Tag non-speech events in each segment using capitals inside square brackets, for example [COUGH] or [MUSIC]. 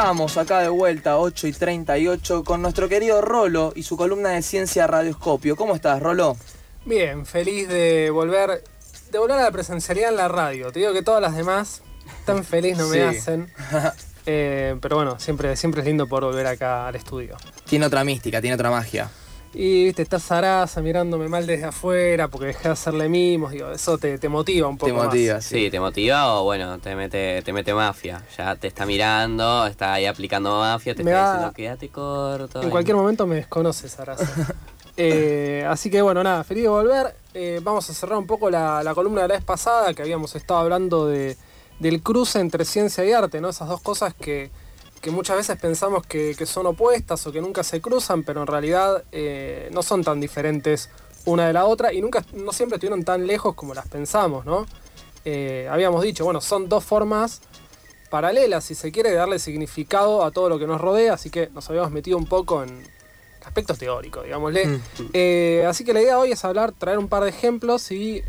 Estamos acá de vuelta, 8 y 38, con nuestro querido Rolo y su columna de ciencia radioscopio. ¿Cómo estás, Rolo? Bien, feliz de volver, de volver a la presencialidad en la radio. Te digo que todas las demás tan feliz no me Sí. hacen. [LAUGHS] Eh, pero bueno, siempre, siempre es lindo poder volver acá al estudio. Tiene otra mística, tiene otra magia. Y viste, está Sarasa mirándome mal desde afuera porque dejé de hacerle mimos, digo, eso te, te motiva un poco Te más. motiva, sí. Sí, te motiva o bueno, te mete, te mete mafia. Ya te está mirando, está ahí aplicando mafia, te Me está va- diciendo quédate corto. En cualquier momento me desconoce Sarasa. [LAUGHS] Eh, así que bueno, nada, feliz de volver. Eh, vamos a cerrar un poco la, la columna de la vez pasada que habíamos estado hablando de, del cruce entre ciencia y arte, ¿no? Esas dos cosas que, que muchas veces pensamos que, que son opuestas o que nunca se cruzan, pero en realidad eh, no son tan diferentes una de la otra y nunca, no siempre estuvieron tan lejos como las pensamos, ¿no? Eh, habíamos dicho, bueno, son dos formas paralelas, si se quiere, de darle significado a todo lo que nos rodea, así que nos habíamos metido un poco en aspectos teóricos, digámosle. Mm. Eh, así que la idea hoy es hablar, traer un par de ejemplos y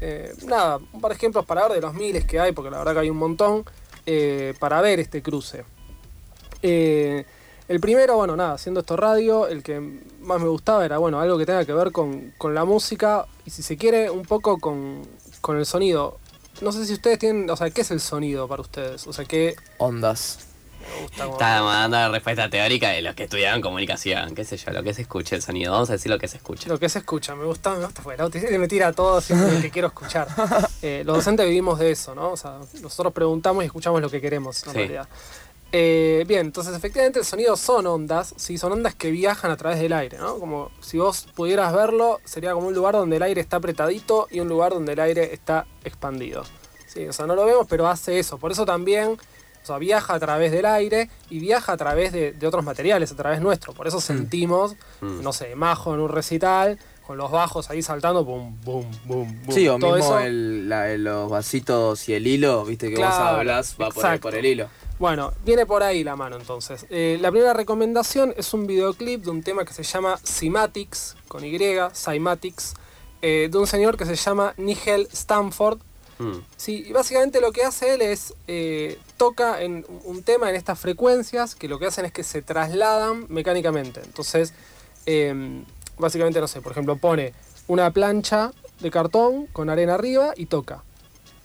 nada, un par de ejemplos para ver de los miles que hay, porque la verdad que hay un montón, para ver este cruce. Eh, el primero, bueno, nada, haciendo esto radio, el que más me gustaba era, bueno, algo que tenga que ver con, con la música y si se quiere, un poco con, con el sonido. No sé si ustedes tienen, o sea, ¿qué es el sonido para ustedes? O sea, ¿qué Ondas. me gusta? como- Está dando la respuesta teórica de los que estudiaron comunicación, qué sé yo, lo que se escucha el sonido. Vamos a decir lo que se escucha. Lo que se escucha, me gusta, me gusta. Bueno, te me tira todo siempre lo que quiero escuchar. [LAUGHS] Eh, los docentes vivimos de eso, ¿no? O sea, nosotros preguntamos y escuchamos lo que queremos, en Sí. realidad. Eh, bien, entonces efectivamente el sonido son ondas, sí, son ondas que viajan a través del aire, ¿no? Como si vos pudieras verlo, sería como un lugar donde el aire está apretadito y un lugar donde el aire está expandido. Sí, o sea, no lo vemos, pero hace eso. Por eso también, o sea, viaja a través del aire y viaja a través de, de otros materiales, a través nuestro. Por eso sentimos, Mm. no sé, Majo en un recital, con los bajos ahí saltando, boom, boom, boom, boom. Sí, o Todo mismo eso- el- la- los vasitos y el hilo, viste que vos Claro, hablas, va por el, por el hilo. Bueno, viene por ahí la mano entonces. Eh, la primera recomendación es un videoclip de un tema que se llama Cymatics, con Y, Cymatics, eh, de un señor que se llama Nigel Stanford. Mm. Sí, y básicamente lo que hace él es eh, toca en un tema en estas frecuencias que lo que hacen es que se trasladan mecánicamente. Entonces, eh, básicamente, no sé, por ejemplo, pone una plancha de cartón con arena arriba y toca.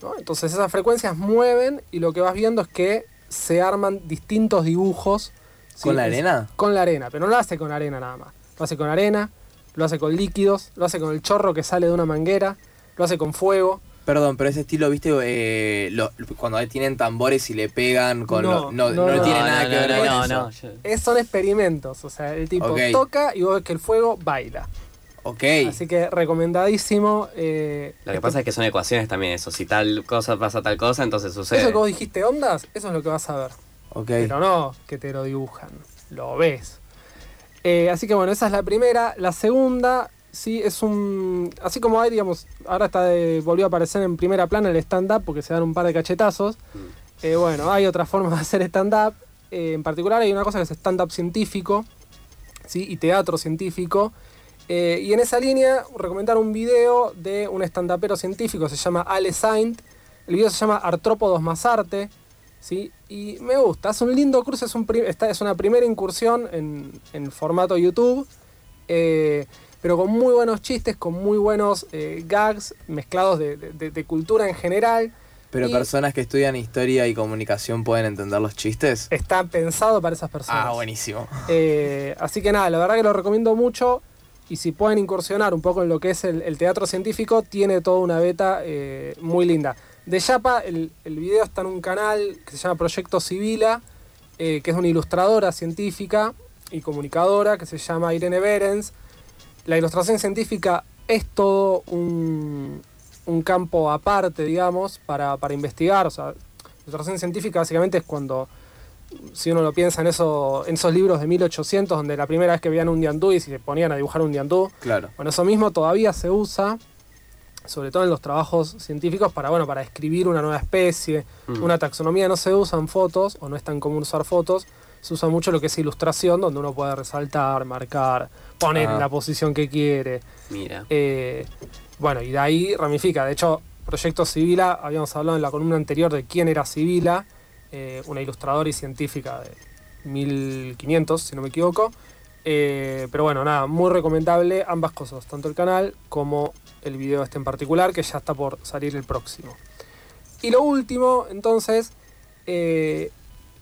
¿no? Entonces esas frecuencias mueven y lo que vas viendo es que se arman distintos dibujos. ¿sí? ¿Con la arena? Con la arena, pero no lo hace con arena nada más. Lo hace con arena, lo hace con líquidos, lo hace con el chorro que sale de una manguera, lo hace con fuego. Perdón, pero ese estilo, viste, eh, lo- cuando tienen tambores y le pegan con No, lo- no, no, no no, tiene No, nada no, que ver no, con no, eso. no, yo- Es, son experimentos, o sea, el tipo toca y vos ves que el fuego baila. Ok. Así que recomendadísimo. eh, Lo que este- pasa es que son ecuaciones también eso. Si tal cosa pasa tal cosa, entonces sucede. Eso que vos dijiste ondas, eso es lo que vas a ver. ok. Pero no que te lo dibujan, lo ves. Eh, así que bueno, esa es la primera. La segunda, sí, es un. Así como hay, digamos, ahora está de- volvió a aparecer en primera plana el stand-up porque se dan un par de cachetazos. Eh, bueno, hay otras formas de hacer stand-up. En particular hay una cosa que es stand-up científico ¿sí? y teatro científico. Eh, y en esa línea, recomendar un video de un stand-upero científico, se llama Ale Saint. El video se llama Artrópodos más arte. ¿sí? Y me gusta, es un lindo curso, es, un pri- esta es una primera incursión en, en formato YouTube, eh, pero con muy buenos chistes, con muy buenos eh, gags mezclados de, de- de- de cultura en general. Pero y personas que estudian historia y comunicación pueden entender los chistes. Está pensado para esas personas. Ah, buenísimo. Eh, así que nada, la verdad que lo recomiendo mucho. Y si pueden incursionar un poco en lo que es el, teatro científico, tiene toda una beta eh, muy linda. De Yapa, el, el video está en un canal que se llama Proyecto Civila, eh, que es una ilustradora científica y comunicadora que se llama Irene Berens. La ilustración científica es todo un, un campo aparte, digamos, para, para investigar. O sea, ilustración científica básicamente es cuando si uno lo piensa en, eso, en esos libros de 1800, donde la primera vez que veían un diandú y se ponían a dibujar un diandú, Claro. bueno, eso mismo todavía se usa, sobre todo en los trabajos científicos, para, bueno, para escribir una nueva especie, Mm. una taxonomía. No se usan fotos, o no es tan común usar fotos, se usa mucho lo que es ilustración, donde uno puede resaltar, marcar, poner Ah. en la posición que quiere. Mira. Eh, bueno, y de ahí ramifica. De hecho, Proyecto Sibila, habíamos hablado en la columna anterior de quién era Sibila, eh, una ilustradora y científica de 1500, si no me equivoco. Eh, pero bueno, nada, muy recomendable ambas cosas, tanto el canal como el video este en particular, que ya está por salir el próximo. Y lo último, entonces, eh,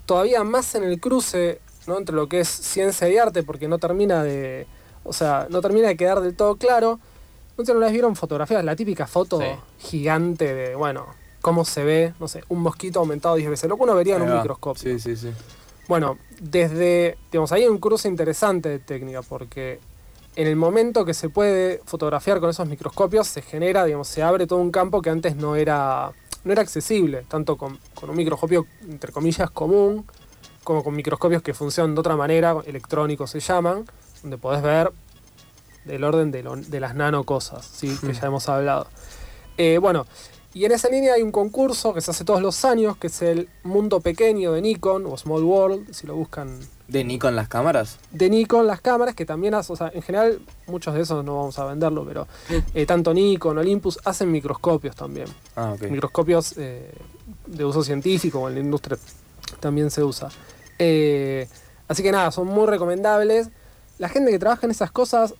todavía más en el cruce ¿no? entre lo que es ciencia y arte, porque no termina de. O sea, no termina de quedar del todo claro. No sé, ¿no las vieron fotografías? La típica foto Sí. gigante de, bueno, cómo se ve, no sé, un mosquito aumentado 10 veces. Lo que uno vería en un microscopio. Sí, sí, sí. Bueno, desde, digamos, ahí hay un cruce interesante de técnica, porque en el momento que se puede fotografiar con esos microscopios, se genera, digamos, se abre todo un campo que antes no era, no era accesible, tanto con, con un microscopio, entre comillas, común, como con microscopios que funcionan de otra manera, electrónicos se llaman, donde podés ver del orden de, lo- de las nanocosas, ¿sí? que ya hemos hablado. Eh, bueno, y en esa línea hay un concurso que se hace todos los años, que es el Mundo Pequeño de Nikon, o Small World, si lo buscan ¿De Nikon las cámaras? de Nikon, las cámaras, que también, hace- o sea, en general, muchos de esos no vamos a venderlo, pero eh, tanto Nikon, Olympus, hacen microscopios también. Ah, ok. Microscopios eh, de uso científico o en la industria también se usa. Eh, así que nada, son muy recomendables. La gente que trabaja en esas cosas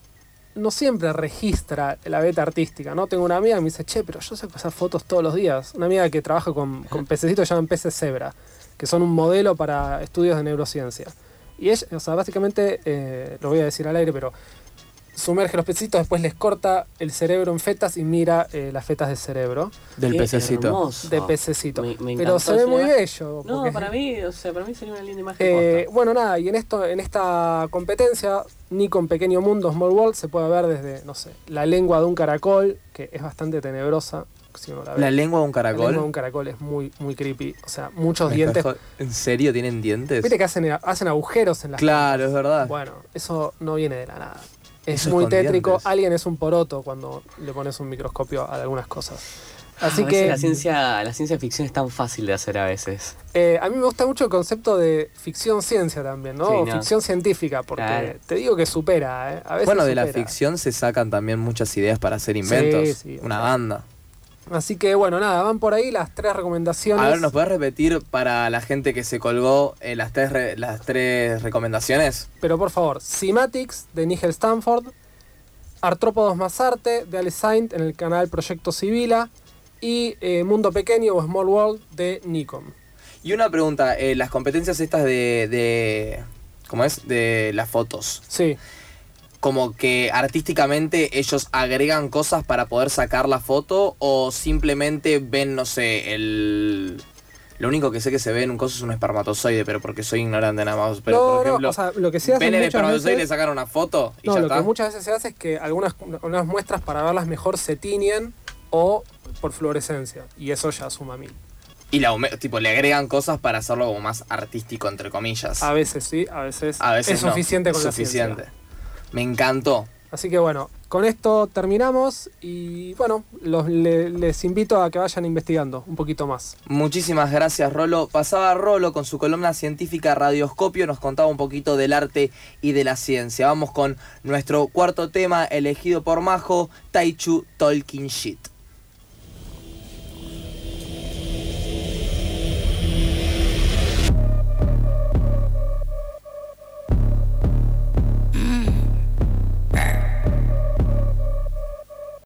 no siempre registra la beta artística, ¿no? Tengo una amiga que me dice, che, pero yo sé pasar fotos todos los días. Una amiga que trabaja con, con pececitos que llaman peces cebra, que son un modelo para estudios de neurociencia. Y ella, o sea, básicamente, eh, lo voy a decir al aire, pero sumerge los pececitos, después les corta el cerebro en fetas y mira eh, las fetas del cerebro Del pececito. de pececito. Me- me Pero se ve muy bello. No, para mí, o sea, para mí sería una linda imagen. Eh, bueno, nada, y en esto, en esta competencia, Nikon Pequeño Mundo Small World se puede ver desde, no sé, la lengua de un caracol, que es bastante tenebrosa, si uno la ve. ¿La lengua de un La lengua de caracol? un caracol es muy, muy creepy. O sea, muchos Me dientes. ¿En serio tienen dientes? Viste que hacen, hacen agujeros en las Claro, es verdad. Bueno, eso no viene de la nada. Es Eso muy con tétrico. dientes. Alguien es un poroto cuando le pones un microscopio a algunas cosas. Así a veces que La ciencia, la ciencia ficción es tan fácil de hacer a veces. eh, a mí me gusta mucho el concepto de ficción-ciencia también, ¿no? Sí, o no. ficción científica, porque Claro. te digo que supera, ¿eh? A veces Bueno, de la ficción se sacan también muchas ideas para hacer inventos. Sí, sí, Una banda. Así que bueno, nada, van por ahí las tres recomendaciones. A ver, ¿nos podés repetir para la gente que se colgó eh, las, tres re- las tres recomendaciones? Pero por favor, Cymatics de Nigel Stanford, Artrópodos más Arte de Alice Saint en el canal Proyecto Civila y eh, Mundo Pequeño o Small World de Nikon. Y una pregunta, eh, las competencias estas de, de... ¿Cómo es? De las fotos. Sí, Como que artísticamente ellos agregan cosas para poder sacar la foto o simplemente ven, no sé, el... Lo único que sé que se ve en un coso es un espermatozoide, pero porque soy ignorante nada más. Pero, no, por no, ejemplo, o sea, lo que se hace ven el espermatozoide y le veces, sacan una foto y no, ya lo está. que muchas veces se hace es que algunas, algunas muestras para verlas mejor se tiñen o por fluorescencia y eso ya suma mil. Y la, tipo, le agregan cosas para hacerlo como más artístico, entre comillas. A veces sí, a veces, A veces es no, suficiente con suficiente. la ciencia. Me encantó. Así que bueno, con esto terminamos y bueno, los, le- les invito a que vayan investigando un poquito más. Muchísimas gracias, Rolo. Pasaba Rolo con su columna científica Radioscopio, nos contaba un poquito del arte y de la ciencia. Vamos con nuestro cuarto tema elegido por Majo, Taichu Tolkien Shit.